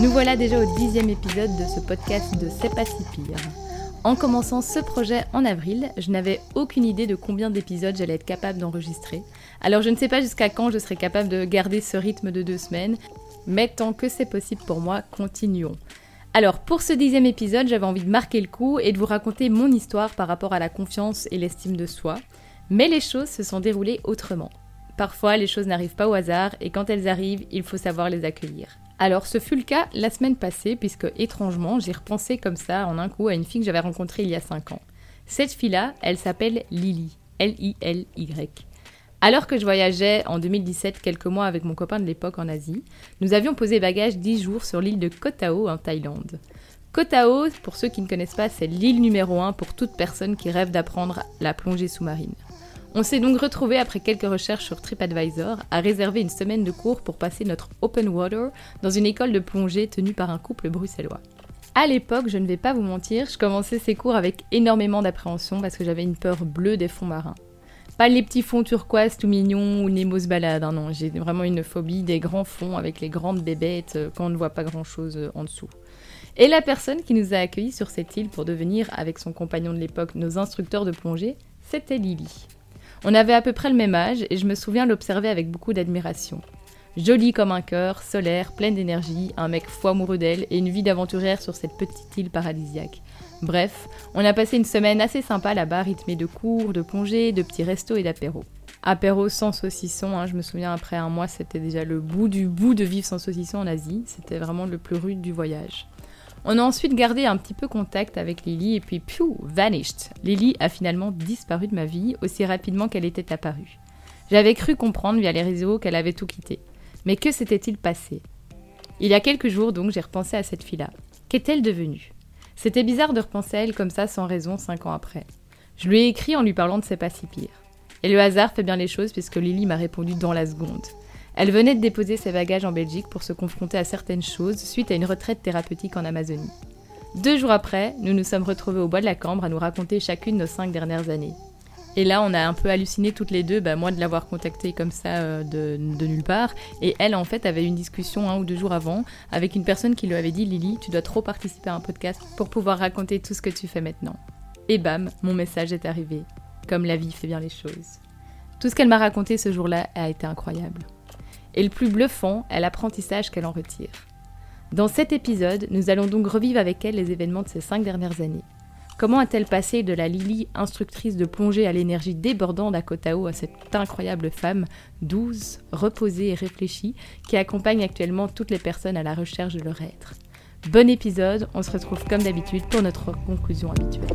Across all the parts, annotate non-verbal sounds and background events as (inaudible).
Nous voilà déjà au dixième épisode de ce podcast de C'est pas si pire. En commençant ce projet en avril, je n'avais aucune idée de combien d'épisodes j'allais être capable d'enregistrer. Alors je ne sais pas jusqu'à quand je serai capable de garder ce rythme de deux semaines, mais tant que c'est possible pour moi, continuons. Alors pour ce dixième épisode, j'avais envie de marquer le coup et de vous raconter mon histoire par rapport à la confiance et l'estime de soi. Mais les choses se sont déroulées autrement. Parfois, les choses n'arrivent pas au hasard et quand elles arrivent, il faut savoir les accueillir. Alors, ce fut le cas la semaine passée, puisque étrangement, j'ai repensé comme ça en un coup à une fille que j'avais rencontrée il y a 5 ans. Cette fille-là, elle s'appelle Lily. L-I-L-Y. Alors que je voyageais en 2017 quelques mois avec mon copain de l'époque en Asie, nous avions posé bagages 10 jours sur l'île de Koh Tao en Thaïlande. Koh Tao, pour ceux qui ne connaissent pas, c'est l'île numéro 1 pour toute personne qui rêve d'apprendre la plongée sous-marine. On s'est donc retrouvé après quelques recherches sur TripAdvisor à réserver une semaine de cours pour passer notre open water dans une école de plongée tenue par un couple bruxellois. À l'époque, je ne vais pas vous mentir, je commençais ces cours avec énormément d'appréhension parce que j'avais une peur bleue des fonds marins. Pas les petits fonds turquoise tout mignons où Nemo se balade, hein, non, j'ai vraiment une phobie des grands fonds avec les grandes bébêtes euh, quand on ne voit pas grand chose euh, en dessous. Et la personne qui nous a accueillis sur cette île pour devenir, avec son compagnon de l'époque, nos instructeurs de plongée, c'était Lily. On avait à peu près le même âge et je me souviens l'observer avec beaucoup d'admiration. Jolie comme un cœur, solaire, pleine d'énergie, un mec fou amoureux d'elle et une vie d'aventurière sur cette petite île paradisiaque. Bref, on a passé une semaine assez sympa là-bas, rythmée de cours, de plongées, de petits restos et d'apéros. Apéro sans saucisson, hein, je me souviens après un mois, c'était déjà le bout du bout de vivre sans saucisson en Asie, c'était vraiment le plus rude du voyage. On a ensuite gardé un petit peu contact avec Lily et puis, piou, vanished. Lily a finalement disparu de ma vie aussi rapidement qu'elle était apparue. J'avais cru comprendre via les réseaux qu'elle avait tout quitté. Mais que s'était-il passé? Il y a quelques jours donc, j'ai repensé à cette fille-là. Qu'est-elle devenue? C'était bizarre de repenser à elle comme ça sans raison cinq ans après. Je lui ai écrit en lui parlant de ses pas si pire. Et le hasard fait bien les choses puisque Lily m'a répondu dans la seconde. Elle venait de déposer ses bagages en Belgique pour se confronter à certaines choses suite à une retraite thérapeutique en Amazonie. Deux jours après, nous nous sommes retrouvés au bois de la Cambre à nous raconter chacune nos cinq dernières années. Et là, on a un peu halluciné toutes les deux, bah, moi de l'avoir contactée comme ça euh, de, nulle part, et elle en fait avait une discussion un ou deux jours avant avec une personne qui lui avait dit Lily, tu dois trop participer à un podcast pour pouvoir raconter tout ce que tu fais maintenant. Et bam, mon message est arrivé, comme la vie fait bien les choses. Tout ce qu'elle m'a raconté ce jour-là a été incroyable et le plus bluffant est l'apprentissage qu'elle en retire. Dans cet épisode, nous allons donc revivre avec elle les événements de ces cinq dernières années. Comment a-t-elle passé de la Lily instructrice de plongée à l'énergie débordante à Kotao à cette incroyable femme, douce, reposée et réfléchie, qui accompagne actuellement toutes les personnes à la recherche de leur être? Bon épisode, on se retrouve comme d'habitude pour notre conclusion habituelle.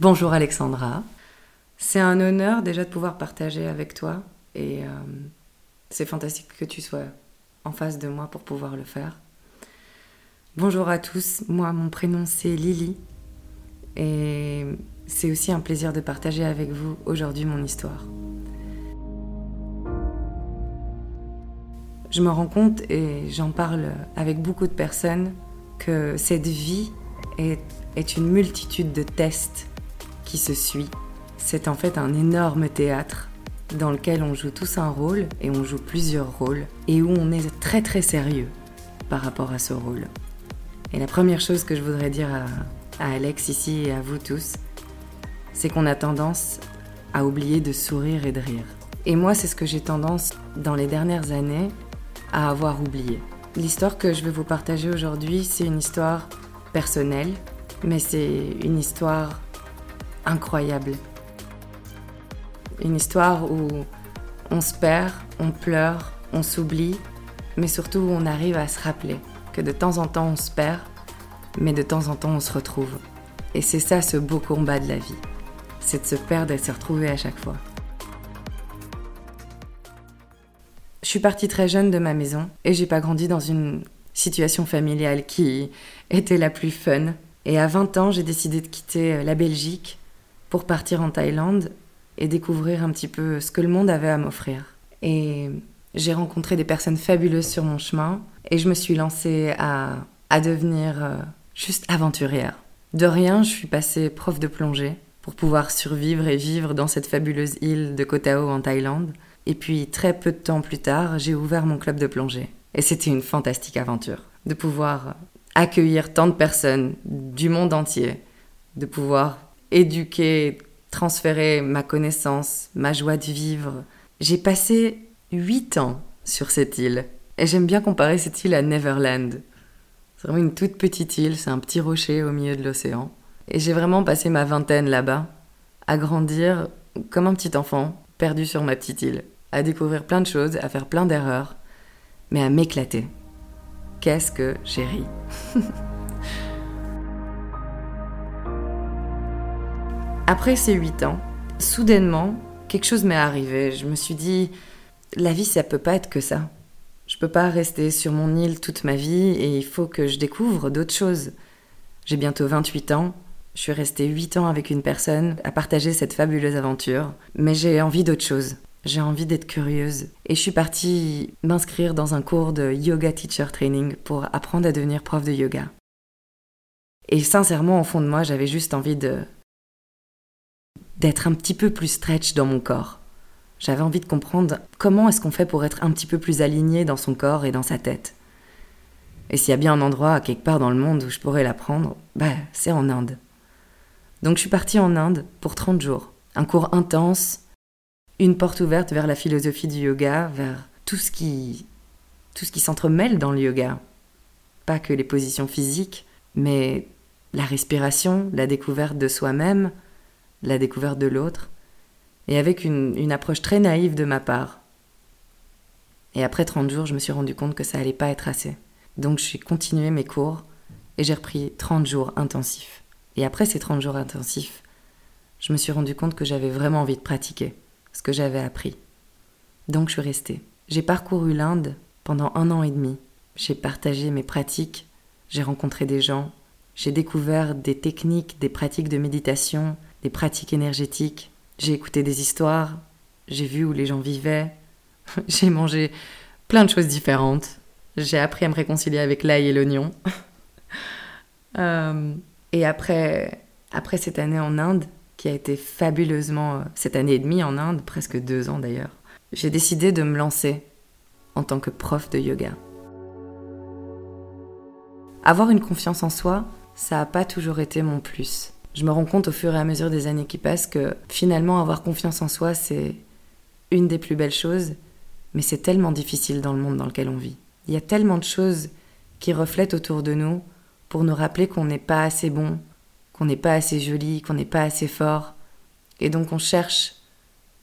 Bonjour Alexandra. C'est un honneur déjà de pouvoir partager avec toi et euh, c'est fantastique que tu sois en face de moi pour pouvoir le faire. Bonjour à tous, moi mon prénom c'est Lily et c'est aussi un plaisir de partager avec vous aujourd'hui mon histoire. Je me rends compte et j'en parle avec beaucoup de personnes que cette vie est, est une multitude de tests qui se suit c'est en fait un énorme théâtre dans lequel on joue tous un rôle et on joue plusieurs rôles et où on est très très sérieux par rapport à ce rôle. Et la première chose que je voudrais dire à, Alex ici et à vous tous, c'est qu'on a tendance à oublier de sourire et de rire. Et moi, c'est ce que j'ai tendance dans les dernières années à avoir oublié. L'histoire que je vais vous partager aujourd'hui, c'est une histoire personnelle, mais c'est une histoire incroyable. Une histoire où on se perd, on pleure, on s'oublie, mais surtout on arrive à se rappeler que de temps en temps on se perd, mais de temps en temps on se retrouve. Et c'est ça ce beau combat de la vie. C'est de se perdre et de se retrouver à chaque fois. Je suis partie très jeune de ma maison et j'ai pas grandi dans une situation familiale qui était la plus fun. Et à 20 ans, j'ai décidé de quitter la Belgique pour partir en Thaïlande et découvrir un petit peu ce que le monde avait à m'offrir. Et j'ai rencontré des personnes fabuleuses sur mon chemin et je me suis lancée à, à devenir euh, juste aventurière. De rien, je suis passée prof de plongée pour pouvoir survivre et vivre dans cette fabuleuse île de Koh Tao en Thaïlande. Et puis très peu de temps plus tard, j'ai ouvert mon club de plongée. Et c'était une fantastique aventure de pouvoir accueillir tant de personnes du monde entier, de pouvoir éduquer, transférer ma connaissance, ma joie de vivre. J'ai passé huit ans sur cette île. Et j'aime bien comparer cette île à Neverland. C'est vraiment une toute petite île, c'est un petit rocher au milieu de l'océan. Et j'ai vraiment passé ma vingtaine là-bas, à grandir comme un petit enfant, perdu sur ma petite île, à découvrir plein de choses, à faire plein d'erreurs, mais à m'éclater. Qu'est-ce que j'ai ri (laughs) Après ces huit ans, soudainement, quelque chose m'est arrivé. Je me suis dit, la vie, ça peut pas être que ça. Je peux pas rester sur mon île toute ma vie et il faut que je découvre d'autres choses. J'ai bientôt 28 ans. Je suis restée 8 ans avec une personne à partager cette fabuleuse aventure, mais j'ai envie d'autre chose. J'ai envie d'être curieuse. Et je suis partie m'inscrire dans un cours de yoga teacher training pour apprendre à devenir prof de yoga. Et sincèrement, au fond de moi, j'avais juste envie de d'être un petit peu plus stretch dans mon corps. J'avais envie de comprendre comment est-ce qu'on fait pour être un petit peu plus aligné dans son corps et dans sa tête. Et s'il y a bien un endroit quelque part dans le monde où je pourrais l'apprendre, bah, c'est en Inde. Donc je suis partie en Inde pour 30 jours. Un cours intense, une porte ouverte vers la philosophie du yoga, vers tout ce qui tout ce qui s'entremêle dans le yoga. Pas que les positions physiques, mais la respiration, la découverte de soi-même, la découverte de l'autre, et avec une, approche très naïve de ma part. Et après 30 jours, je me suis rendu compte que ça allait pas être assez. Donc j'ai continué mes cours et j'ai repris 30 jours intensifs. Et après ces 30 jours intensifs, je me suis rendu compte que j'avais vraiment envie de pratiquer ce que j'avais appris. Donc je suis restée. J'ai parcouru l'Inde pendant un an et demi. J'ai partagé mes pratiques, j'ai rencontré des gens, j'ai découvert des techniques, des pratiques de méditation, des pratiques énergétiques. J'ai écouté des histoires, j'ai vu où les gens vivaient, (laughs) j'ai mangé plein de choses différentes. J'ai appris à me réconcilier avec l'ail et l'oignon. (laughs) Euh, et après, après cette année en Inde, qui a été fabuleusement, euh, cette année et demie en Inde, presque deux ans d'ailleurs, j'ai décidé de me lancer en tant que prof de yoga. Avoir une confiance en soi, ça n'a pas toujours été mon plus je me rends compte au fur et à mesure des années qui passent que finalement avoir confiance en soi, c'est une des plus belles choses, mais c'est tellement difficile dans le monde dans lequel on vit. Il y a tellement de choses qui reflètent autour de nous pour nous rappeler qu'on n'est pas assez bon, qu'on n'est pas assez joli, qu'on n'est pas assez fort. Et donc on cherche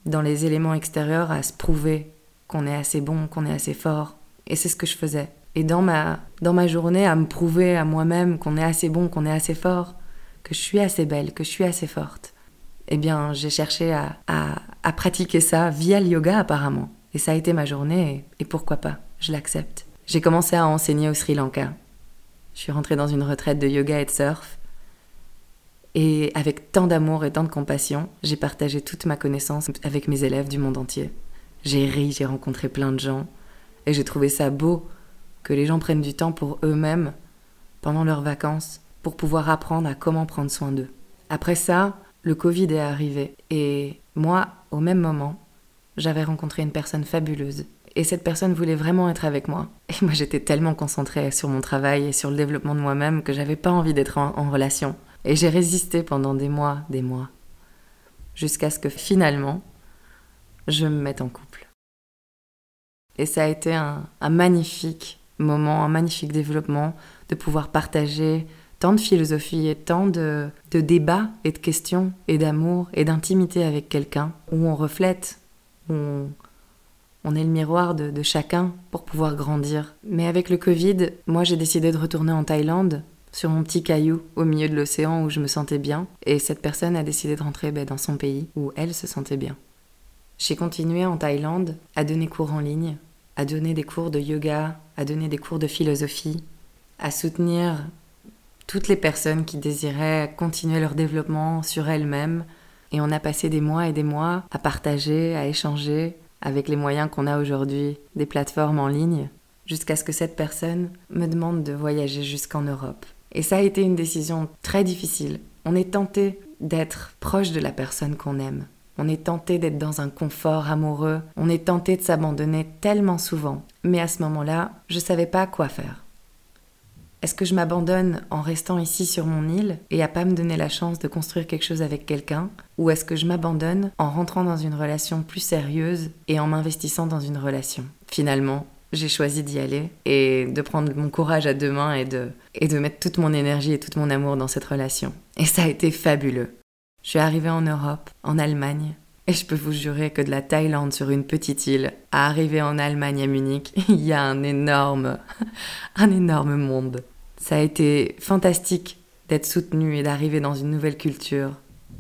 dans les éléments extérieurs à se prouver qu'on est assez bon, qu'on est assez fort. Et c'est ce que je faisais. Et dans ma, dans ma journée, à me prouver à moi-même qu'on est assez bon, qu'on est assez fort, que je suis assez belle, que je suis assez forte. Eh bien, j'ai cherché à, à, pratiquer ça via le yoga apparemment. Et ça a été ma journée, et, pourquoi pas, je l'accepte. J'ai commencé à enseigner au Sri Lanka. Je suis rentrée dans une retraite de yoga et de surf. Et avec tant d'amour et tant de compassion, j'ai partagé toute ma connaissance avec mes élèves du monde entier. J'ai ri, j'ai rencontré plein de gens. Et j'ai trouvé ça beau que les gens prennent du temps pour eux-mêmes pendant leurs vacances pour pouvoir apprendre à comment prendre soin d'eux. Après ça, le Covid est arrivé et moi, au même moment, j'avais rencontré une personne fabuleuse. Et cette personne voulait vraiment être avec moi. Et moi, j'étais tellement concentrée sur mon travail et sur le développement de moi-même que j'avais pas envie d'être en, relation. Et j'ai résisté pendant des mois, des mois, jusqu'à ce que finalement, je me mette en couple. Et ça a été un magnifique moment, un magnifique développement, de pouvoir partager tant de philosophie et tant de, débats et de questions et d'amour et d'intimité avec quelqu'un, où on reflète, où on, on est le miroir de, de, chacun pour pouvoir grandir. Mais avec le Covid, moi j'ai décidé de retourner en Thaïlande, sur mon petit caillou au milieu de l'océan où je me sentais bien, et cette personne a décidé de rentrer ben, dans son pays où elle se sentait bien. J'ai continué en Thaïlande à donner cours en ligne, à donner des cours de yoga, à donner des cours de philosophie, à soutenir toutes les personnes qui désiraient continuer leur développement sur elles-mêmes. Et on a passé des mois et des mois à partager, à échanger avec les moyens qu'on a aujourd'hui, des plateformes en ligne, jusqu'à ce que cette personne me demande de voyager jusqu'en Europe. Et ça a été une décision très difficile. On est tenté d'être proche de la personne qu'on aime. On est tenté d'être dans un confort amoureux. On est tenté de s'abandonner tellement souvent. Mais à ce moment-là, je savais pas quoi faire. Est-ce que je m'abandonne en restant ici sur mon île et à pas me donner la chance de construire quelque chose avec quelqu'un? Ou est-ce que je m'abandonne en rentrant dans une relation plus sérieuse et en m'investissant dans une relation? Finalement, j'ai choisi d'y aller et de prendre mon courage à deux mains et de, et de mettre toute mon énergie et tout mon amour dans cette relation. Et ça a été fabuleux. Je suis arrivée en Europe, en Allemagne, et je peux vous jurer que de la Thaïlande sur une petite île à arriver en Allemagne à Munich, (laughs) il y a un énorme, (laughs) un énorme monde. Ça a été fantastique d'être soutenu et d'arriver dans une nouvelle culture,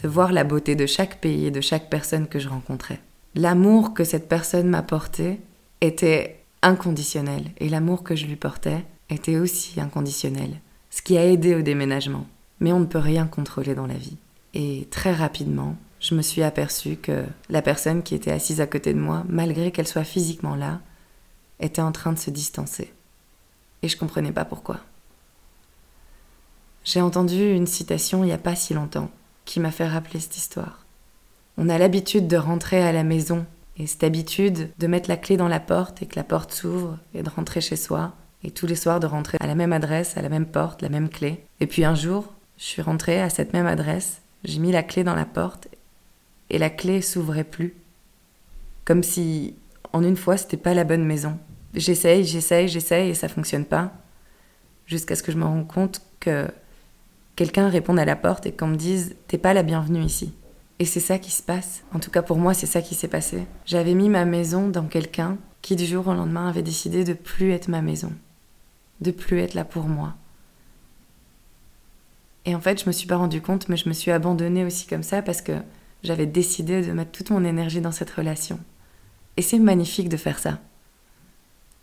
de voir la beauté de chaque pays et de chaque personne que je rencontrais. L'amour que cette personne m'a porté était inconditionnel et l'amour que je lui portais était aussi inconditionnel, ce qui a aidé au déménagement. Mais on ne peut rien contrôler dans la vie. Et très rapidement, je me suis aperçue que la personne qui était assise à côté de moi, malgré qu'elle soit physiquement là, était en train de se distancer. Et je comprenais pas pourquoi. J'ai entendu une citation il n'y a pas si longtemps qui m'a fait rappeler cette histoire. On a l'habitude de rentrer à la maison et cette habitude de mettre la clé dans la porte et que la porte s'ouvre et de rentrer chez soi et tous les soirs de rentrer à la même adresse, à la même porte, la même clé. Et puis un jour, je suis rentrée à cette même adresse, j'ai mis la clé dans la porte et la clé s'ouvrait plus. Comme si en une fois c'était pas la bonne maison. J'essaye, j'essaye, j'essaye et ça fonctionne pas. Jusqu'à ce que je me rende compte que quelqu'un réponde à la porte et qu'on me dise T'es pas la bienvenue ici. Et c'est ça qui se passe. En tout cas, pour moi, c'est ça qui s'est passé. J'avais mis ma maison dans quelqu'un qui, du jour au lendemain, avait décidé de plus être ma maison, de plus être là pour moi. Et en fait, je me suis pas rendu compte, mais je me suis abandonnée aussi comme ça parce que j'avais décidé de mettre toute mon énergie dans cette relation. Et c'est magnifique de faire ça.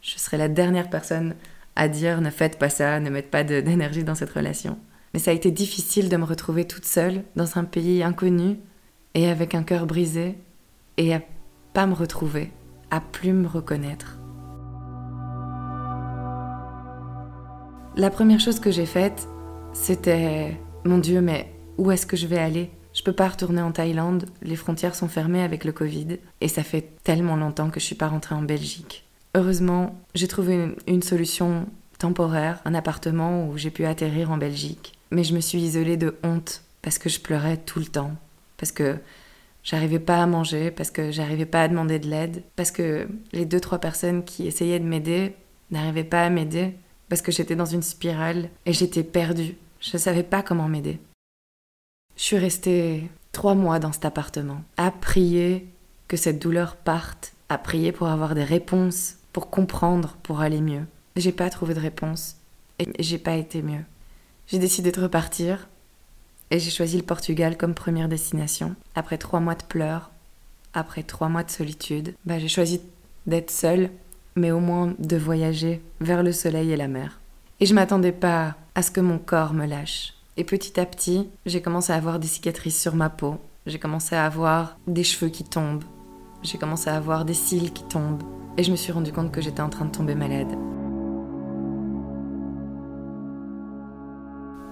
Je serai la dernière personne à dire ne faites pas ça, ne mettez pas d'énergie dans cette relation. Mais ça a été difficile de me retrouver toute seule dans un pays inconnu et avec un cœur brisé et à pas me retrouver, à plus me reconnaître. La première chose que j'ai faite, c'était mon Dieu, mais où est-ce que je vais aller? Je peux pas retourner en Thaïlande, les frontières sont fermées avec le Covid et ça fait tellement longtemps que je suis pas rentrée en Belgique. Heureusement, j'ai trouvé une, une solution temporaire, un appartement où j'ai pu atterrir en Belgique mais je me suis isolée de honte parce que je pleurais tout le temps, parce que j'arrivais pas à manger, parce que j'arrivais pas à demander de l'aide, parce que les deux trois personnes qui essayaient de m'aider n'arrivaient pas à m'aider, parce que j'étais dans une spirale et j'étais perdue. Je savais pas comment m'aider. Je suis restée trois mois dans cet appartement, à prier que cette douleur parte, à prier pour avoir des réponses, pour comprendre, pour aller mieux. J'ai pas trouvé de réponse et j'ai pas été mieux. J'ai décidé de repartir et j'ai choisi le Portugal comme première destination. Après trois mois de pleurs, après trois mois de solitude, bah, j'ai choisi d'être seule, mais au moins de voyager vers le soleil et la mer. Et je m'attendais pas à ce que mon corps me lâche. Et petit à petit, j'ai commencé à avoir des cicatrices sur ma peau. J'ai commencé à avoir des cheveux qui tombent. J'ai commencé à avoir des cils qui tombent. Et je me suis rendu compte que j'étais en train de tomber malade.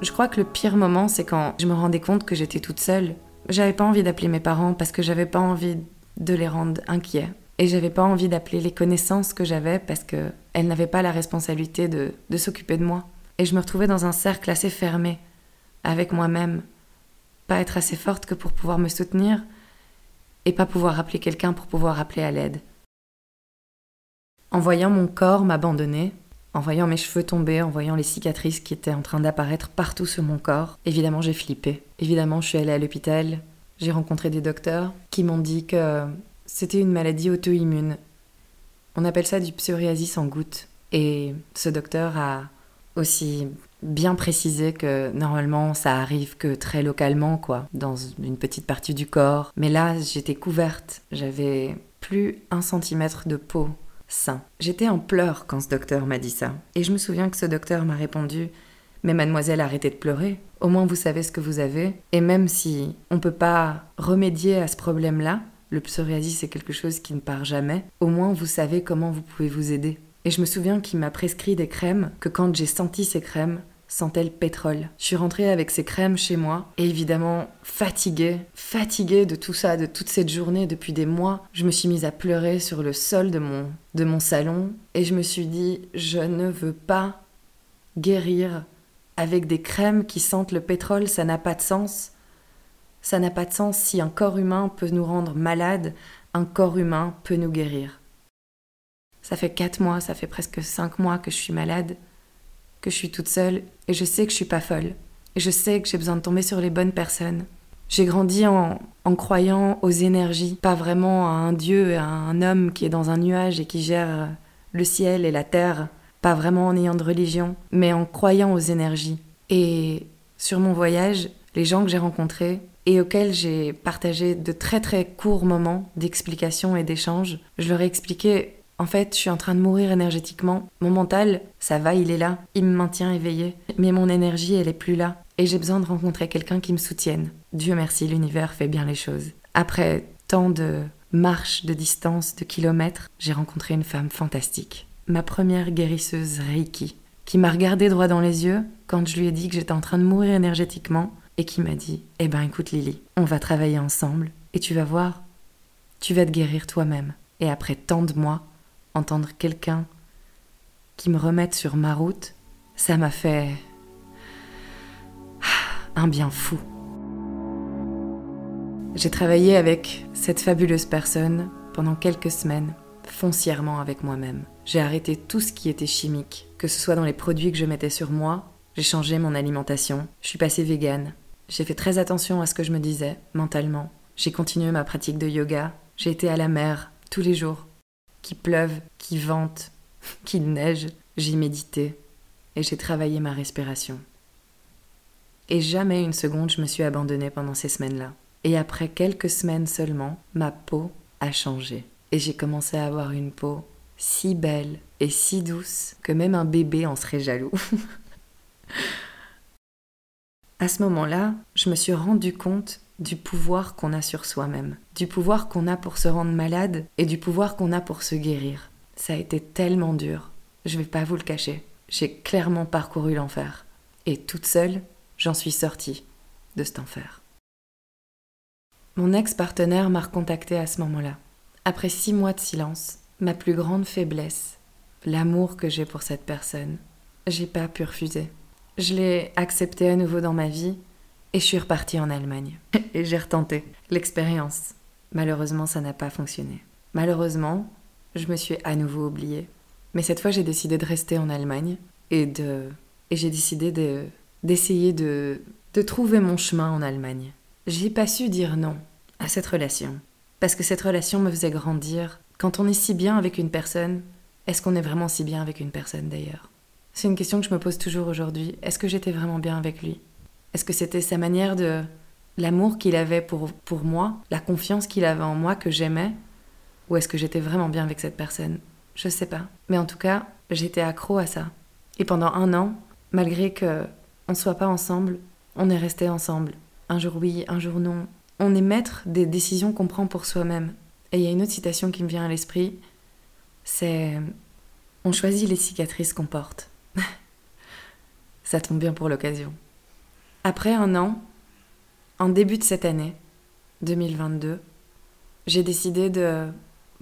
Je crois que le pire moment, c'est quand je me rendais compte que j'étais toute seule. J'avais pas envie d'appeler mes parents parce que j'avais pas envie de les rendre inquiets. Et j'avais pas envie d'appeler les connaissances que j'avais parce qu'elles n'avaient pas la responsabilité de, de s'occuper de moi. Et je me retrouvais dans un cercle assez fermé, avec moi-même. Pas être assez forte que pour pouvoir me soutenir, et pas pouvoir appeler quelqu'un pour pouvoir appeler à l'aide. En voyant mon corps m'abandonner, En voyant mes cheveux tomber, en voyant les cicatrices qui étaient en train d'apparaître partout sur mon corps, évidemment j'ai flippé. Évidemment je suis allée à l'hôpital, j'ai rencontré des docteurs qui m'ont dit que c'était une maladie auto-immune. On appelle ça du psoriasis en gouttes. Et ce docteur a aussi bien précisé que normalement ça arrive que très localement, quoi, dans une petite partie du corps. Mais là, j'étais couverte, j'avais plus un centimètre de peau sain. J'étais en pleurs quand ce docteur m'a dit ça. Et je me souviens que ce docteur m'a répondu Mais mademoiselle, arrêtez de pleurer. Au moins vous savez ce que vous avez. Et même si on ne peut pas remédier à ce problème-là, le psoriasis c'est quelque chose qui ne part jamais, au moins vous savez comment vous pouvez vous aider. Et je me souviens qu'il m'a prescrit des crèmes que quand j'ai senti ces crèmes, sentait le pétrole. Je suis rentrée avec ces crèmes chez moi et évidemment fatiguée, fatiguée de tout ça, de toute cette journée depuis des mois. Je me suis mise à pleurer sur le sol de mon, de mon salon et je me suis dit je ne veux pas guérir avec des crèmes qui sentent le pétrole, ça n'a pas de sens. Ça n'a pas de sens si un corps humain peut nous rendre malades, un corps humain peut nous guérir. Ça fait quatre mois, ça fait presque cinq mois que je suis malade, que je suis toute seule, et je sais que je suis pas folle. Et je sais que j'ai besoin de tomber sur les bonnes personnes. J'ai grandi en, en, croyant aux énergies, pas vraiment à un dieu, à un homme qui est dans un nuage et qui gère le ciel et la terre, pas vraiment en ayant de religion, mais en croyant aux énergies. Et sur mon voyage, les gens que j'ai rencontrés et auxquels j'ai partagé de très très courts moments d'explication et d'échange, je leur ai expliqué en fait, je suis en train de mourir énergétiquement. Mon mental, ça va, il est là. Il me maintient éveillé. Mais mon énergie, elle est plus là. Et j'ai besoin de rencontrer quelqu'un qui me soutienne. Dieu merci, l'univers fait bien les choses. Après tant de marches, de distances, de kilomètres, j'ai rencontré une femme fantastique. Ma première guérisseuse Reiki, qui m'a regardé droit dans les yeux quand je lui ai dit que j'étais en train de mourir énergétiquement et qui m'a dit Eh ben écoute Lily, on va travailler ensemble et tu vas voir, tu vas te guérir toi-même. Et après tant de mois, entendre quelqu'un qui me remette sur ma route, ça m'a fait un bien fou. J'ai travaillé avec cette fabuleuse personne pendant quelques semaines, foncièrement avec moi-même. J'ai arrêté tout ce qui était chimique, que ce soit dans les produits que je mettais sur moi, j'ai changé mon alimentation, je suis passée végane. J'ai fait très attention à ce que je me disais, mentalement. J'ai continué ma pratique de yoga, j'ai été à la mer tous les jours, qu'il pleuve, qu'il vente, (laughs) qu'il neige, j'y méditais et j'ai travaillé ma respiration. Et jamais une seconde je me suis abandonnée pendant ces semaines-là. Et après quelques semaines seulement, ma peau a changé. Et j'ai commencé à avoir une peau si belle et si douce que même un bébé en serait jaloux. (laughs) à ce moment-là, je me suis rendu compte du pouvoir qu'on a sur soi-même, du pouvoir qu'on a pour se rendre malade et du pouvoir qu'on a pour se guérir. Ça a été tellement dur, je vais pas vous le cacher. J'ai clairement parcouru l'enfer. Et toute seule, j'en suis sortie de cet enfer. Mon ex-partenaire m'a recontacté à ce moment-là. Après six mois de silence, ma plus grande faiblesse, l'amour que j'ai pour cette personne, j'ai pas pu refuser. Je l'ai accepté à nouveau dans ma vie et je suis repartie en Allemagne. (laughs) Et j'ai retenté l'expérience. Malheureusement, ça n'a pas fonctionné. Malheureusement, je me suis à nouveau oubliée. Mais cette fois, j'ai décidé de rester en Allemagne et de et j'ai décidé de d'essayer de de trouver mon chemin en Allemagne. J'ai pas su dire non à cette relation parce que cette relation me faisait grandir. Quand on est si bien avec une personne, est-ce qu'on est vraiment si bien avec une personne d'ailleurs? C'est une question que je me pose toujours aujourd'hui. Est-ce que j'étais vraiment bien avec lui? Est-ce que c'était sa manière de... l'amour qu'il avait pour, pour moi, la confiance qu'il avait en moi que j'aimais Ou est-ce que j'étais vraiment bien avec cette personne? Je sais pas. Mais en tout cas, j'étais accro à ça. Et pendant un an, malgré que on soit pas ensemble, on est resté ensemble. Un jour oui, un jour non. On est maître des décisions qu'on prend pour soi-même. Et il y a une autre citation qui me vient à l'esprit, c'est on choisit les cicatrices qu'on porte. (laughs) ça tombe bien pour l'occasion. Après un an, en début de cette année, 2022, j'ai décidé de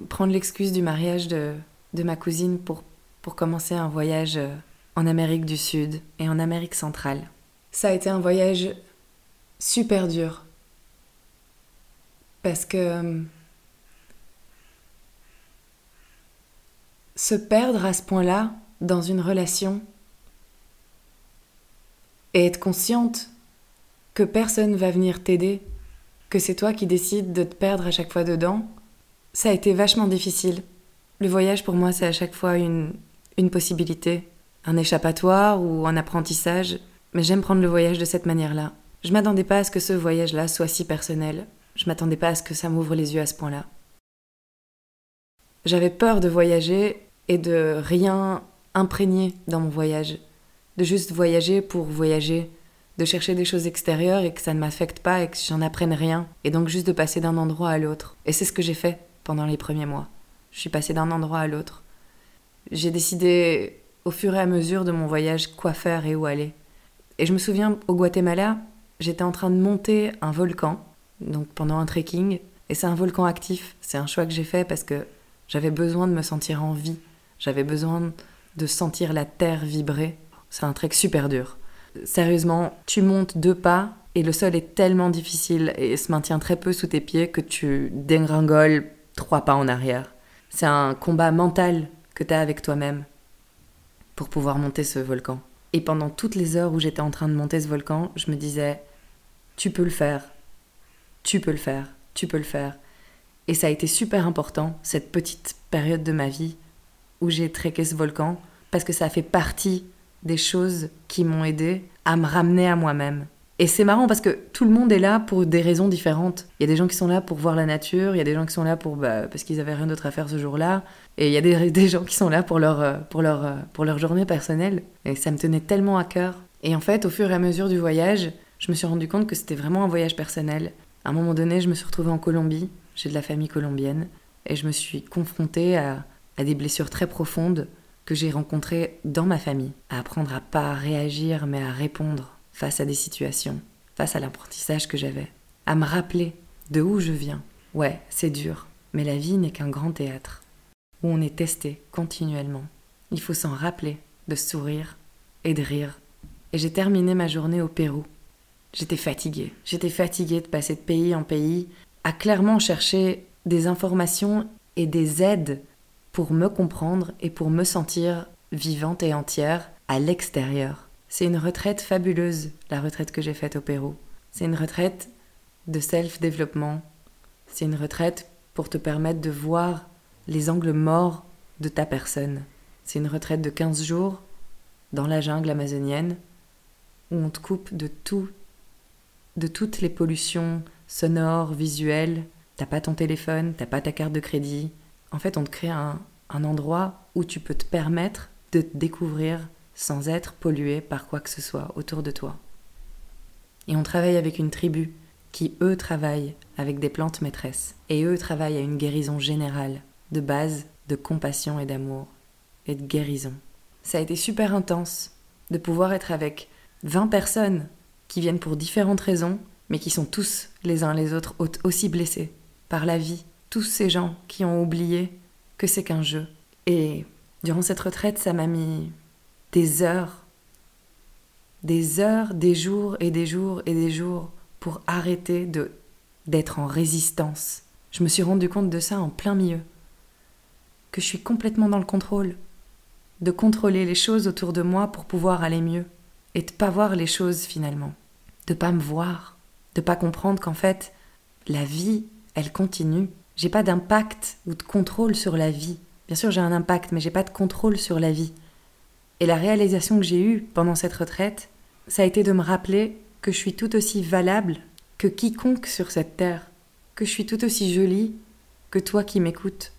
prendre l'excuse du mariage de, de ma cousine pour, pour commencer un voyage euh, en Amérique du Sud et en Amérique centrale. Ça a été un voyage super dur. Parce que euh, se perdre à ce point-là dans une relation et être consciente que personne va venir t'aider, que c'est toi qui décides de te perdre à chaque fois dedans, ça a été vachement difficile. Le voyage pour moi c'est à chaque fois une, possibilité, un échappatoire ou un apprentissage, mais j'aime prendre le voyage de cette manière-là. Je m'attendais pas à ce que ce voyage-là soit si personnel. Je m'attendais pas à ce que ça m'ouvre les yeux à ce point-là. J'avais peur de voyager et de rien imprégner dans mon voyage. De juste voyager pour voyager. De chercher des choses extérieures et que ça ne m'affecte pas et que j'en apprenne rien. Et donc juste de passer d'un endroit à l'autre. Et c'est ce que j'ai fait pendant les premiers mois. Je suis passée d'un endroit à l'autre. J'ai décidé au fur et à mesure de mon voyage quoi faire et où aller. Et je me souviens au Guatemala, j'étais en train de monter un volcan, donc pendant un trekking, et c'est un volcan actif. C'est un choix que j'ai fait parce que j'avais besoin de me sentir en vie. J'avais besoin de sentir la terre vibrer. C'est un trek super dur. Sérieusement, tu montes deux pas et le sol est tellement difficile et se maintient très peu sous tes pieds que tu dégringoles trois pas en arrière. C'est un combat mental que tu as avec toi-même pour pouvoir monter ce volcan. Et pendant toutes les heures où j'étais en train de monter ce volcan, je me disais tu peux le faire. Tu peux le faire. Tu peux le faire. Et ça a été super important, cette petite période de ma vie où j'ai tréqué ce volcan, parce que ça fait partie des choses qui m'ont aidé à me ramener à moi-même. Et c'est marrant parce que tout le monde est là pour des raisons différentes. Il y a des gens qui sont là pour voir la nature, il y a des gens qui sont là pour bah, parce qu'ils avaient rien d'autre à faire ce jour-là, et il y a des, (laughs) des, gens qui sont là pour leur, euh, pour, leur, euh, pour leur journée personnelle. Et ça me tenait tellement à cœur. Et en fait, au fur et à mesure du voyage, je me suis rendu compte que c'était vraiment un voyage personnel. À un moment donné, je me suis retrouvée en Colombie, j'ai de la famille colombienne, et je me suis confrontée à, à des blessures très profondes que j'ai rencontrées dans ma famille, à apprendre à pas réagir mais à répondre face à des situations, face à l'apprentissage que j'avais, à me rappeler de où je viens. Ouais, c'est dur, mais la vie n'est qu'un grand théâtre où on est testé continuellement. Il faut s'en rappeler, de sourire et de rire. Et j'ai terminé ma journée au Pérou J'étais fatiguée. J'étais fatiguée de passer de pays en pays, à clairement chercher des informations et des aides pour me comprendre et pour me sentir vivante et entière à l'extérieur. C'est une retraite fabuleuse, la retraite que j'ai faite au Pérou. C'est une retraite de self-développement. C'est une retraite pour te permettre de voir les angles morts de ta personne. C'est une retraite de 15 jours dans la jungle amazonienne où on te coupe de tout de toutes les pollutions sonores, visuelles. T'as pas ton téléphone, t'as pas ta carte de crédit. En fait, on te crée un, endroit où tu peux te permettre de te découvrir sans être pollué par quoi que ce soit autour de toi. Et on travaille avec une tribu qui, eux, travaillent avec des plantes maîtresses. Et eux travaillent à une guérison générale, de base, de compassion et d'amour, et de guérison. Ça a été super intense de pouvoir être avec 20 personnes qui viennent pour différentes raisons, mais qui sont tous les uns les autres aussi blessés par la vie, tous ces gens qui ont oublié que c'est qu'un jeu. Et durant cette retraite, ça m'a mis des heures, des heures, des jours et des jours et des jours pour arrêter de d'être en résistance. Je me suis rendu compte de ça en plein milieu, que je suis complètement dans le contrôle, de contrôler les choses autour de moi pour pouvoir aller mieux et de pas voir les choses finalement, de pas me voir, de pas comprendre qu'en fait la vie, elle continue. J'ai pas d'impact ou de contrôle sur la vie. Bien sûr, j'ai un impact, mais j'ai pas de contrôle sur la vie. Et la réalisation que j'ai eue pendant cette retraite, ça a été de me rappeler que je suis tout aussi valable que quiconque sur cette terre, que je suis tout aussi jolie que toi qui m'écoutes.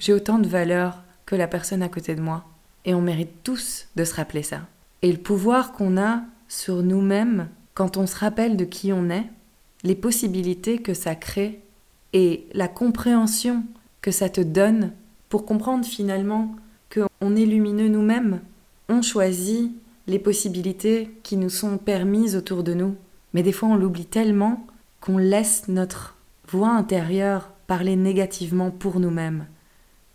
J'ai autant de valeur que la personne à côté de moi, et on mérite tous de se rappeler ça et le pouvoir qu'on a sur nous-mêmes quand on se rappelle de qui on est, les possibilités que ça crée et la compréhension que ça te donne pour comprendre finalement qu'on est lumineux nous-mêmes. On choisit les possibilités qui nous sont permises autour de nous. Mais des fois on l'oublie tellement qu'on laisse notre voix intérieure parler négativement pour nous-mêmes.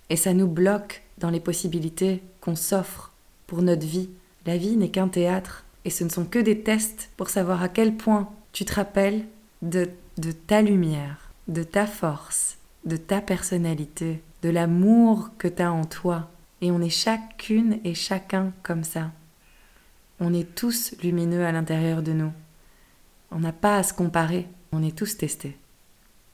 Et ça nous bloque dans les possibilités qu'on s'offre pour notre vie. La vie n'est qu'un théâtre, et ce ne sont que des tests pour savoir à quel point tu te rappelles de, de ta lumière, de ta force, de ta personnalité, de l'amour que tu as en toi, Et on est chacune et chacun comme ça. On est tous lumineux à l'intérieur de nous. On n'a pas à se comparer, on est tous testés.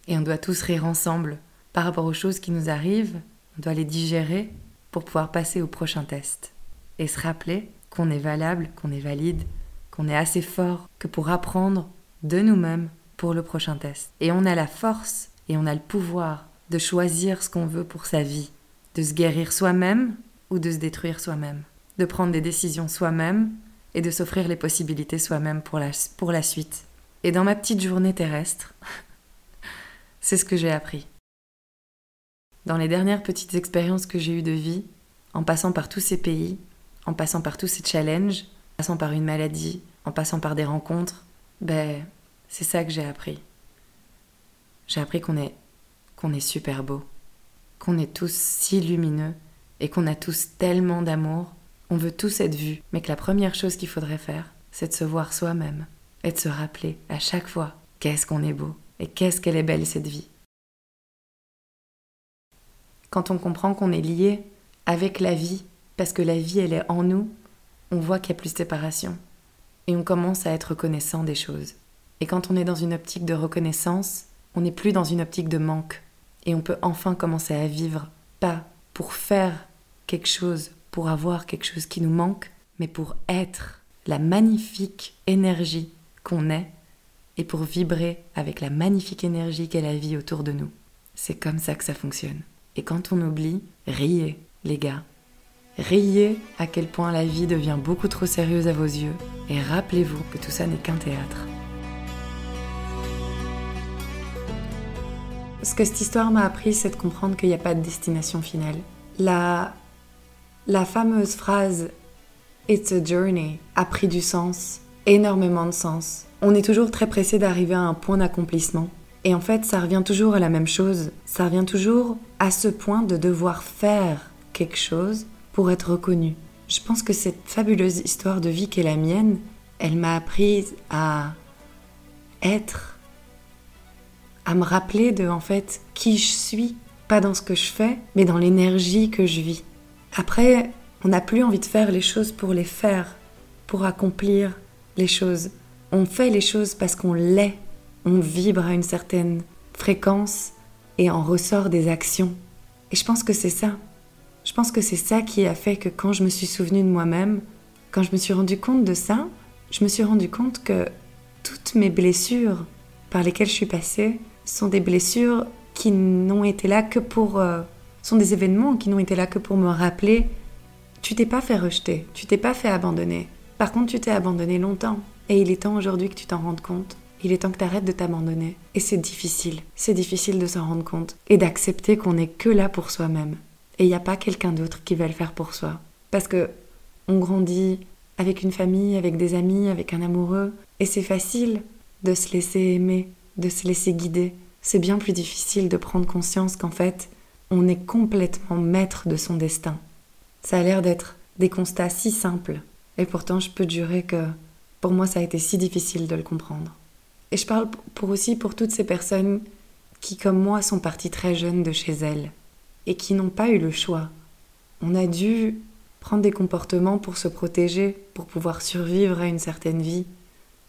Et on doit tous rire ensemble par rapport aux choses qui nous arrivent, on doit les digérer pour pouvoir passer au prochain test. Et se rappeler qu'on est valable, qu'on est valide, qu'on est assez fort que pour apprendre de nous-mêmes pour le prochain test. Et on a la force et on a le pouvoir de choisir ce qu'on veut pour sa vie, de se guérir soi-même ou de se détruire soi-même, de prendre des décisions soi-même et de s'offrir les possibilités soi-même pour la, pour la suite. Et dans ma petite journée terrestre, (laughs) c'est ce que j'ai appris. Dans les dernières petites expériences que j'ai eues de vie, en passant par tous ces pays, en passant par tous ces challenges, en passant par une maladie, en passant par des rencontres, ben, c'est ça que j'ai appris. J'ai appris qu'on est, qu'on est super beau, qu'on est tous si lumineux et qu'on a tous tellement d'amour. On veut tous être vus, mais que la première chose qu'il faudrait faire, c'est de se voir soi-même et de se rappeler à chaque fois qu'est-ce qu'on est beau et qu'est-ce qu'elle est belle cette vie. Quand on comprend qu'on est lié avec la vie, parce que la vie elle est en nous, on voit qu'il y a plus de séparation et on commence à être reconnaissant des choses. Et quand on est dans une optique de reconnaissance, on n'est plus dans une optique de manque. Et on peut enfin commencer à vivre, pas pour faire quelque chose, pour avoir quelque chose qui nous manque, mais pour être la magnifique énergie qu'on est et pour vibrer avec la magnifique énergie qu'est la vie autour de nous. C'est comme ça que ça fonctionne. Et quand on oublie, riez, les gars. Riez à quel point la vie devient beaucoup trop sérieuse à vos yeux et rappelez-vous que tout ça n'est qu'un théâtre. Ce que cette histoire m'a appris, c'est de comprendre qu'il n'y a pas de destination finale. La, la fameuse phrase It's a journey a pris du sens, énormément de sens. On est toujours très pressé d'arriver à un point d'accomplissement. Et en fait, ça revient toujours à la même chose. Ça revient toujours à ce point de devoir faire quelque chose pour être reconnu. Je pense que cette fabuleuse histoire de vie qu'est la mienne, elle m'a appris à être, à me rappeler de en fait qui je suis, pas dans ce que je fais, mais dans l'énergie que je vis. Après, on n'a plus envie de faire les choses pour les faire, pour accomplir les choses. On fait les choses parce qu'on l'est, on vibre à une certaine fréquence et en ressort des actions. Et je pense que c'est ça. Je pense que c'est ça qui a fait que quand je me suis souvenue de moi-même, quand je me suis rendu compte de ça, je me suis rendu compte que toutes mes blessures par lesquelles je suis passée sont des blessures qui n'ont été là que pour... Euh, sont des événements qui n'ont été là que pour me rappeler tu t'es pas fait rejeter, tu t'es pas fait abandonner. Par contre, tu t'es abandonné longtemps. Et il est temps aujourd'hui que tu t'en rendes compte. Il est temps que tu arrêtes de t'abandonner. Et c'est difficile. C'est difficile de s'en rendre compte. Et d'accepter qu'on n'est que là pour soi-même. Et il n'y a pas quelqu'un d'autre qui va le faire pour soi. Parce que on grandit avec une famille, avec des amis, avec un amoureux, et c'est facile de se laisser aimer, de se laisser guider. C'est bien plus difficile de prendre conscience qu'en fait, on est complètement maître de son destin. Ça a l'air d'être des constats si simples, et pourtant je peux jurer que pour moi ça a été si difficile de le comprendre. Et je parle aussi pour toutes ces personnes qui, comme moi, sont parties très jeunes de chez elles, et qui n'ont pas eu le choix. On a dû prendre des comportements pour se protéger, pour pouvoir survivre à une certaine vie,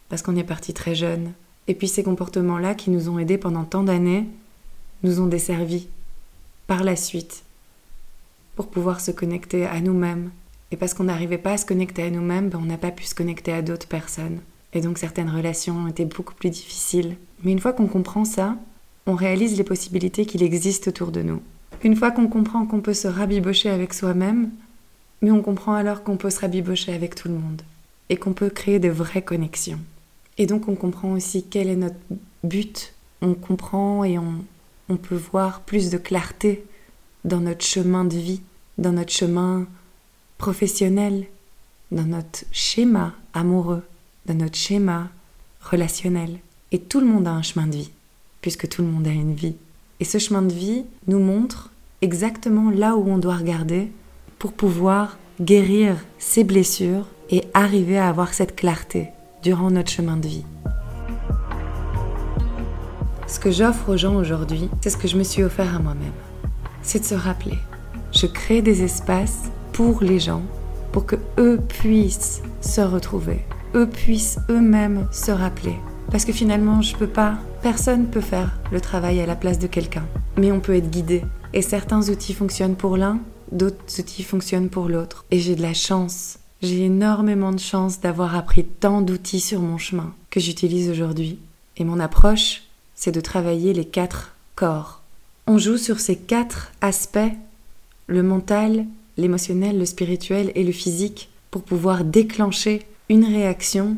parce qu'on est parti très jeune. Et puis ces comportements-là qui nous ont aidés pendant tant d'années, nous ont desservis par la suite, pour pouvoir se connecter à nous-mêmes. Et parce qu'on n'arrivait pas à se connecter à nous-mêmes, ben on n'a pas pu se connecter à d'autres personnes. Et donc certaines relations ont été beaucoup plus difficiles. Mais une fois qu'on comprend ça, on réalise les possibilités qu'il existe autour de nous. Une fois qu'on comprend qu'on peut se rabibocher avec soi-même, mais on comprend alors qu'on peut se rabibocher avec tout le monde et qu'on peut créer de vraies connexions. Et donc on comprend aussi quel est notre but. On comprend et on, on peut voir plus de clarté dans notre chemin de vie, dans notre chemin professionnel, dans notre schéma amoureux, dans notre schéma relationnel. Et tout le monde a un chemin de vie, puisque tout le monde a une vie. Et ce chemin de vie nous montre exactement là où on doit regarder pour pouvoir guérir ses blessures et arriver à avoir cette clarté durant notre chemin de vie. Ce que j'offre aux gens aujourd'hui, c'est ce que je me suis offert à moi-même. C'est de se rappeler. je crée des espaces pour les gens, pour que eux puissent se retrouver, eux puissent eux-mêmes se rappeler. Parce que finalement, je peux pas, personne peut faire le travail à la place de quelqu'un, mais on peut être guidé. Et certains outils fonctionnent pour l'un, d'autres outils fonctionnent pour l'autre. Et j'ai de la chance. J'ai énormément de chance d'avoir appris tant d'outils sur mon chemin que j'utilise aujourd'hui. Et mon approche, c'est de travailler les quatre corps. On joue sur ces quatre aspects, le mental, l'émotionnel, le spirituel et le physique, pour pouvoir déclencher une réaction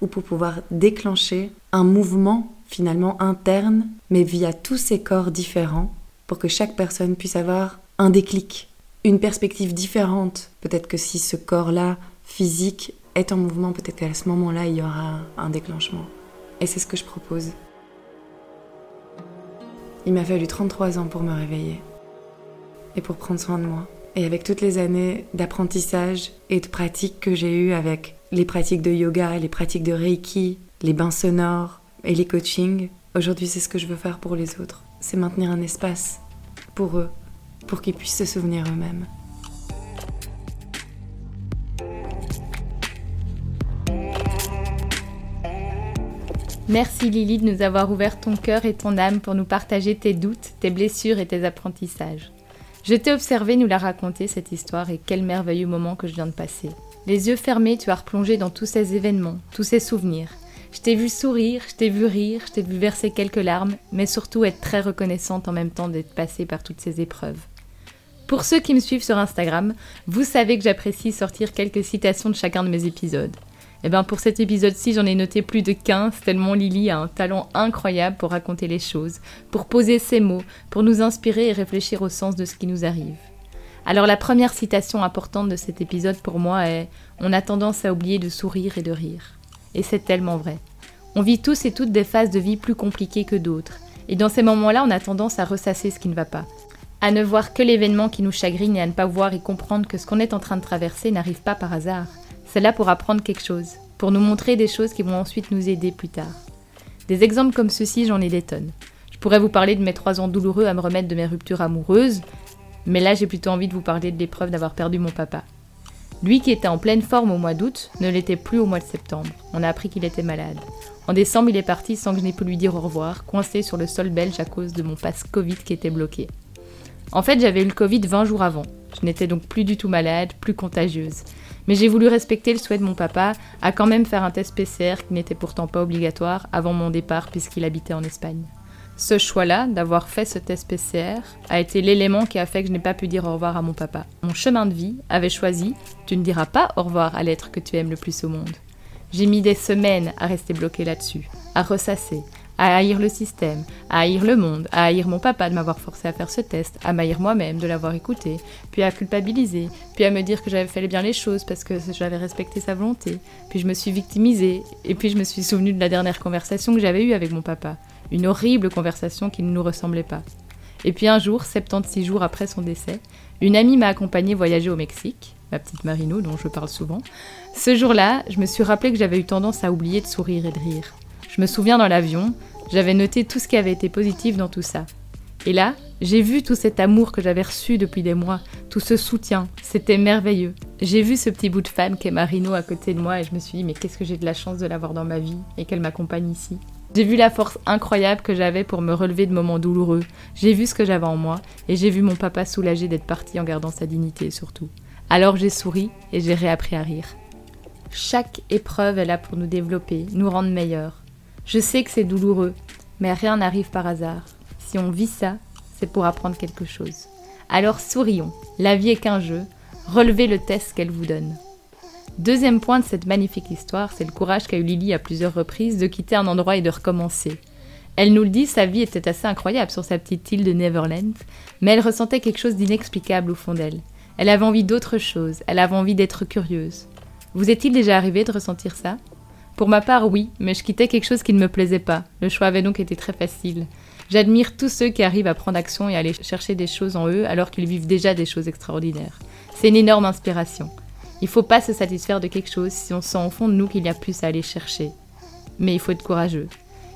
ou pour pouvoir déclencher un mouvement finalement interne, mais via tous ces corps différents, pour que chaque personne puisse avoir un déclic, une perspective différente. Peut-être que si ce corps-là, physique, est en mouvement, peut-être qu'à ce moment-là, il y aura un déclenchement. Et c'est ce que je propose. Il m'a fallu 33 ans pour me réveiller et pour prendre soin de moi. Et avec toutes les années d'apprentissage et de pratique que j'ai eues avec les pratiques de yoga, les pratiques de Reiki, les bains sonores et les coachings, aujourd'hui c'est ce que je veux faire pour les autres. C'est maintenir un espace pour eux, pour qu'ils puissent se souvenir eux-mêmes. Merci Lily de nous avoir ouvert ton cœur et ton âme pour nous partager tes doutes, tes blessures et tes apprentissages. Je t'ai observé nous la raconter cette histoire et quel merveilleux moment que je viens de passer. Les yeux fermés, tu as replongé dans tous ces événements, tous ces souvenirs. Je t'ai vu sourire, je t'ai vu rire, je t'ai vu verser quelques larmes, mais surtout être très reconnaissante en même temps d'être passée par toutes ces épreuves. Pour ceux qui me suivent sur Instagram, vous savez que j'apprécie sortir quelques citations de chacun de mes épisodes. Et eh bien pour cet épisode-ci, j'en ai noté plus de 15, tellement Lily a un talent incroyable pour raconter les choses, pour poser ses mots, pour nous inspirer et réfléchir au sens de ce qui nous arrive. Alors la première citation importante de cet épisode pour moi est ⁇ On a tendance à oublier de sourire et de rire ⁇ Et c'est tellement vrai. On vit tous et toutes des phases de vie plus compliquées que d'autres. Et dans ces moments-là, on a tendance à ressasser ce qui ne va pas. À ne voir que l'événement qui nous chagrine et à ne pas voir et comprendre que ce qu'on est en train de traverser n'arrive pas par hasard. C'est là pour apprendre quelque chose, pour nous montrer des choses qui vont ensuite nous aider plus tard. Des exemples comme ceux-ci, j'en ai des tonnes. Je pourrais vous parler de mes trois ans douloureux à me remettre de mes ruptures amoureuses, mais là j'ai plutôt envie de vous parler de l'épreuve d'avoir perdu mon papa. Lui qui était en pleine forme au mois d'août ne l'était plus au mois de septembre. On a appris qu'il était malade. En décembre, il est parti sans que je n'ai pu lui dire au revoir, coincé sur le sol belge à cause de mon passe Covid qui était bloqué. En fait, j'avais eu le Covid 20 jours avant. Je n'étais donc plus du tout malade, plus contagieuse. Mais j'ai voulu respecter le souhait de mon papa à quand même faire un test PCR qui n'était pourtant pas obligatoire avant mon départ puisqu'il habitait en Espagne. Ce choix-là, d'avoir fait ce test PCR, a été l'élément qui a fait que je n'ai pas pu dire au revoir à mon papa. Mon chemin de vie avait choisi Tu ne diras pas au revoir à l'être que tu aimes le plus au monde. J'ai mis des semaines à rester bloqué là-dessus, à ressasser, à haïr le système, à haïr le monde, à haïr mon papa de m'avoir forcé à faire ce test, à m'haïr moi-même de l'avoir écouté, puis à culpabiliser, puis à me dire que j'avais fait bien les choses parce que j'avais respecté sa volonté, puis je me suis victimisée, et puis je me suis souvenu de la dernière conversation que j'avais eue avec mon papa, une horrible conversation qui ne nous ressemblait pas. Et puis un jour, 76 jours après son décès, une amie m'a accompagnée voyager au Mexique, ma petite Marino dont je parle souvent. Ce jour-là, je me suis rappelé que j'avais eu tendance à oublier de sourire et de rire. Je me souviens dans l'avion, j'avais noté tout ce qui avait été positif dans tout ça. Et là, j'ai vu tout cet amour que j'avais reçu depuis des mois, tout ce soutien, c'était merveilleux. J'ai vu ce petit bout de femme qu'est Marino à côté de moi et je me suis dit mais qu'est-ce que j'ai de la chance de l'avoir dans ma vie et qu'elle m'accompagne ici. J'ai vu la force incroyable que j'avais pour me relever de moments douloureux, j'ai vu ce que j'avais en moi et j'ai vu mon papa soulagé d'être parti en gardant sa dignité surtout. Alors j'ai souri et j'ai réappris à rire. Chaque épreuve est là pour nous développer, nous rendre meilleurs. Je sais que c'est douloureux, mais rien n'arrive par hasard. Si on vit ça, c'est pour apprendre quelque chose. Alors sourions, la vie est qu'un jeu, relevez le test qu'elle vous donne. Deuxième point de cette magnifique histoire, c'est le courage qu'a eu Lily à plusieurs reprises de quitter un endroit et de recommencer. Elle nous le dit, sa vie était assez incroyable sur sa petite île de Neverland, mais elle ressentait quelque chose d'inexplicable au fond d'elle. Elle avait envie d'autre chose, elle avait envie d'être curieuse. Vous est-il déjà arrivé de ressentir ça? Pour ma part, oui, mais je quittais quelque chose qui ne me plaisait pas. Le choix avait donc été très facile. J'admire tous ceux qui arrivent à prendre action et à aller chercher des choses en eux alors qu'ils vivent déjà des choses extraordinaires. C'est une énorme inspiration. Il ne faut pas se satisfaire de quelque chose si on sent au fond de nous qu'il y a plus à aller chercher. Mais il faut être courageux.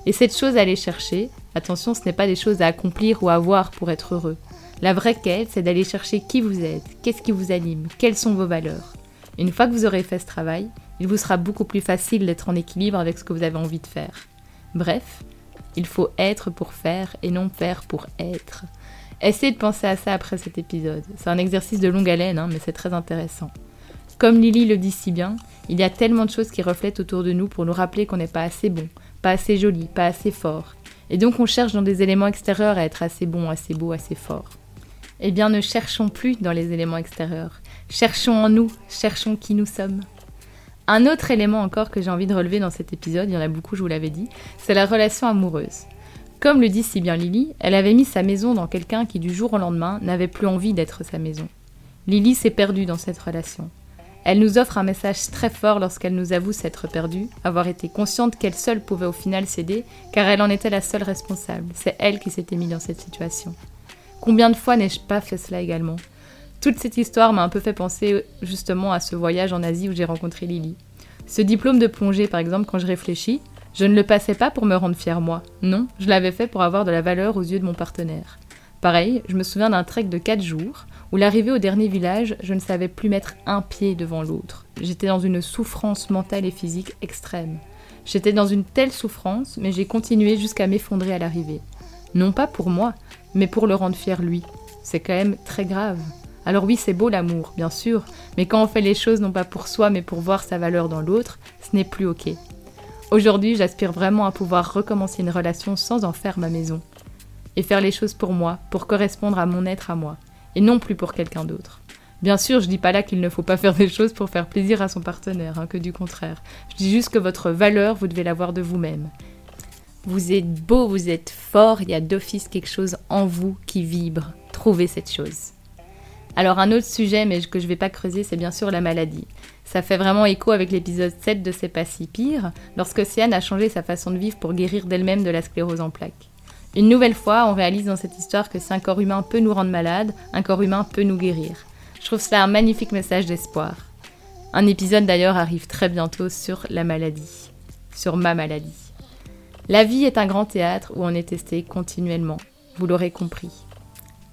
Et cette chose à aller chercher, attention, ce n'est pas des choses à accomplir ou à avoir pour être heureux. La vraie quête, c'est d'aller chercher qui vous êtes, qu'est-ce qui vous anime, quelles sont vos valeurs. Une fois que vous aurez fait ce travail, il vous sera beaucoup plus facile d'être en équilibre avec ce que vous avez envie de faire. Bref, il faut être pour faire et non faire pour être. Essayez de penser à ça après cet épisode. C'est un exercice de longue haleine, hein, mais c'est très intéressant. Comme Lily le dit si bien, il y a tellement de choses qui reflètent autour de nous pour nous rappeler qu'on n'est pas assez bon, pas assez joli, pas assez fort. Et donc on cherche dans des éléments extérieurs à être assez bon, assez beau, assez fort. Eh bien ne cherchons plus dans les éléments extérieurs. Cherchons en nous, cherchons qui nous sommes. Un autre élément encore que j'ai envie de relever dans cet épisode, il y en a beaucoup, je vous l'avais dit, c'est la relation amoureuse. Comme le dit si bien Lily, elle avait mis sa maison dans quelqu'un qui du jour au lendemain n'avait plus envie d'être sa maison. Lily s'est perdue dans cette relation. Elle nous offre un message très fort lorsqu'elle nous avoue s'être perdue, avoir été consciente qu'elle seule pouvait au final céder, car elle en était la seule responsable. C'est elle qui s'était mise dans cette situation. Combien de fois n'ai-je pas fait cela également? Toute cette histoire m'a un peu fait penser justement à ce voyage en Asie où j'ai rencontré Lily. Ce diplôme de plongée, par exemple, quand je réfléchis, je ne le passais pas pour me rendre fière moi. Non, je l'avais fait pour avoir de la valeur aux yeux de mon partenaire. Pareil, je me souviens d'un trek de 4 jours où l'arrivée au dernier village, je ne savais plus mettre un pied devant l'autre. J'étais dans une souffrance mentale et physique extrême. J'étais dans une telle souffrance, mais j'ai continué jusqu'à m'effondrer à l'arrivée. Non pas pour moi, mais pour le rendre fier lui. C'est quand même très grave. Alors oui, c'est beau l'amour, bien sûr, mais quand on fait les choses non pas pour soi, mais pour voir sa valeur dans l'autre, ce n'est plus ok. Aujourd'hui, j'aspire vraiment à pouvoir recommencer une relation sans en faire ma maison. Et faire les choses pour moi, pour correspondre à mon être à moi, et non plus pour quelqu'un d'autre. Bien sûr, je dis pas là qu'il ne faut pas faire des choses pour faire plaisir à son partenaire, hein, que du contraire. Je dis juste que votre valeur, vous devez l'avoir de vous-même. Vous êtes beau, vous êtes fort, il y a d'office quelque chose en vous qui vibre. Trouvez cette chose. Alors un autre sujet, mais que je ne vais pas creuser, c'est bien sûr la maladie. Ça fait vraiment écho avec l'épisode 7 de C'est pas si pire, lorsque Sian a changé sa façon de vivre pour guérir d'elle-même de la sclérose en plaques. Une nouvelle fois, on réalise dans cette histoire que si un corps humain peut nous rendre malades, un corps humain peut nous guérir. Je trouve cela un magnifique message d'espoir. Un épisode d'ailleurs arrive très bientôt sur la maladie, sur ma maladie. La vie est un grand théâtre où on est testé continuellement, vous l'aurez compris.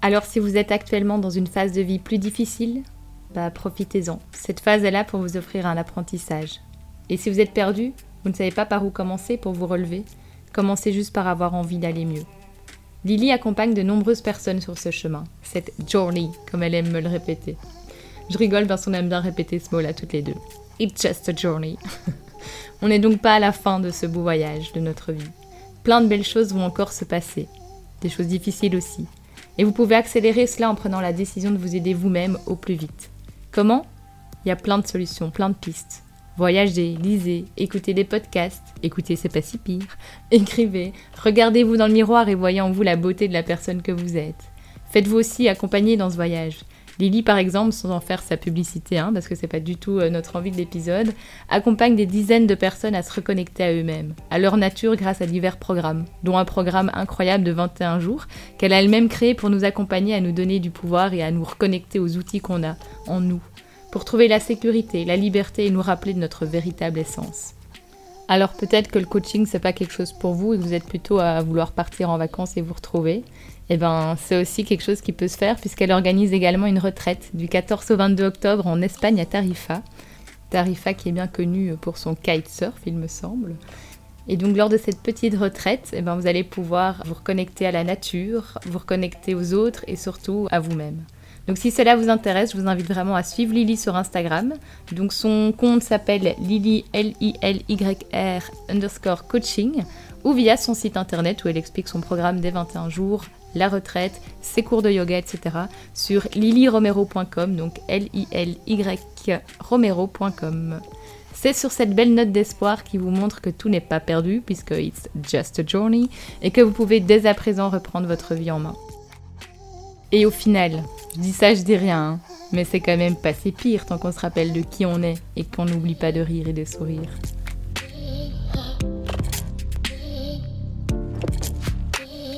Alors si vous êtes actuellement dans une phase de vie plus difficile, bah, profitez-en. Cette phase est là pour vous offrir un apprentissage. Et si vous êtes perdu, vous ne savez pas par où commencer pour vous relever, commencez juste par avoir envie d'aller mieux. Lily accompagne de nombreuses personnes sur ce chemin, cette journey, comme elle aime me le répéter. Je rigole parce qu'on aime bien répéter ce mot-là toutes les deux. It's just a journey. (laughs) On n'est donc pas à la fin de ce beau voyage de notre vie. Plein de belles choses vont encore se passer, des choses difficiles aussi. Et vous pouvez accélérer cela en prenant la décision de vous aider vous-même au plus vite. Comment? Il y a plein de solutions, plein de pistes. Voyagez, lisez, écoutez des podcasts, écoutez c'est pas si pire, (laughs) écrivez, regardez-vous dans le miroir et voyez en vous la beauté de la personne que vous êtes. Faites-vous aussi accompagner dans ce voyage. Lily, par exemple, sans en faire sa publicité, hein, parce que c'est pas du tout euh, notre envie de l'épisode, accompagne des dizaines de personnes à se reconnecter à eux-mêmes, à leur nature grâce à divers programmes, dont un programme incroyable de 21 jours qu'elle a elle-même créé pour nous accompagner à nous donner du pouvoir et à nous reconnecter aux outils qu'on a en nous, pour trouver la sécurité, la liberté et nous rappeler de notre véritable essence. Alors peut-être que le coaching c'est pas quelque chose pour vous et vous êtes plutôt à vouloir partir en vacances et vous retrouver. Eh ben c'est aussi quelque chose qui peut se faire puisqu'elle organise également une retraite du 14 au 22 octobre en Espagne à Tarifa. Tarifa qui est bien connue pour son kitesurf il me semble. Et donc lors de cette petite retraite, eh ben, vous allez pouvoir vous reconnecter à la nature, vous reconnecter aux autres et surtout à vous-même. Donc si cela vous intéresse, je vous invite vraiment à suivre Lily sur Instagram. Donc son compte s'appelle Lily L-I-L-Y-R underscore coaching ou via son site internet où elle explique son programme des 21 jours, la retraite, ses cours de yoga, etc. sur lilyromero.com, donc L-I-L-Y romero.com. C'est sur cette belle note d'espoir qui vous montre que tout n'est pas perdu puisque it's just a journey et que vous pouvez dès à présent reprendre votre vie en main. Et au final, je dis ça, je dis rien, hein. mais c'est quand même pas si pire tant qu'on se rappelle de qui on est et qu'on n'oublie pas de rire et de sourire.